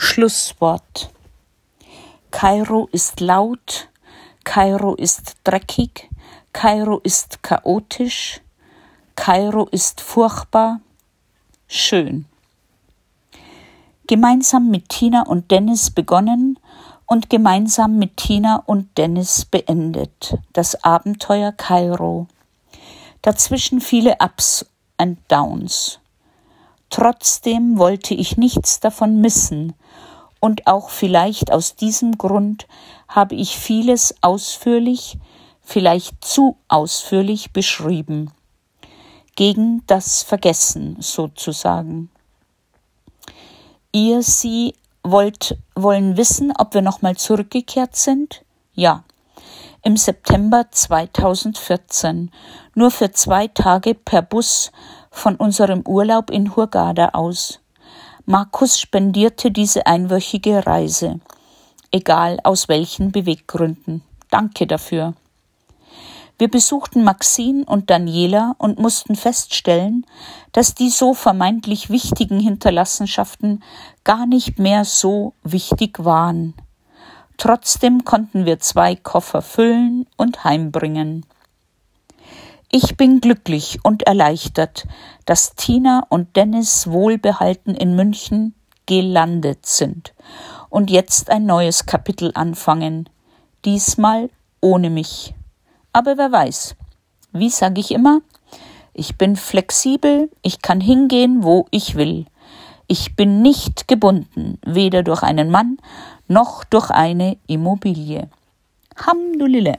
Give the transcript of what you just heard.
Schlusswort. Kairo ist laut, Kairo ist dreckig, Kairo ist chaotisch, Kairo ist furchtbar, schön. Gemeinsam mit Tina und Dennis begonnen und gemeinsam mit Tina und Dennis beendet. Das Abenteuer Kairo. Dazwischen viele Ups and Downs. Trotzdem wollte ich nichts davon missen, und auch vielleicht aus diesem Grund habe ich vieles ausführlich, vielleicht zu ausführlich beschrieben. Gegen das Vergessen sozusagen. Ihr Sie wollt, wollen wissen, ob wir nochmal zurückgekehrt sind? Ja. Im September 2014. Nur für zwei Tage per Bus von unserem Urlaub in Hurghada aus. Markus spendierte diese einwöchige Reise, egal aus welchen Beweggründen. Danke dafür. Wir besuchten Maxine und Daniela und mussten feststellen, dass die so vermeintlich wichtigen Hinterlassenschaften gar nicht mehr so wichtig waren. Trotzdem konnten wir zwei Koffer füllen und heimbringen. Ich bin glücklich und erleichtert, dass Tina und Dennis wohlbehalten in München gelandet sind und jetzt ein neues Kapitel anfangen, diesmal ohne mich. Aber wer weiß, wie sage ich immer, ich bin flexibel, ich kann hingehen, wo ich will. Ich bin nicht gebunden, weder durch einen Mann noch durch eine Immobilie. Hamdulillah.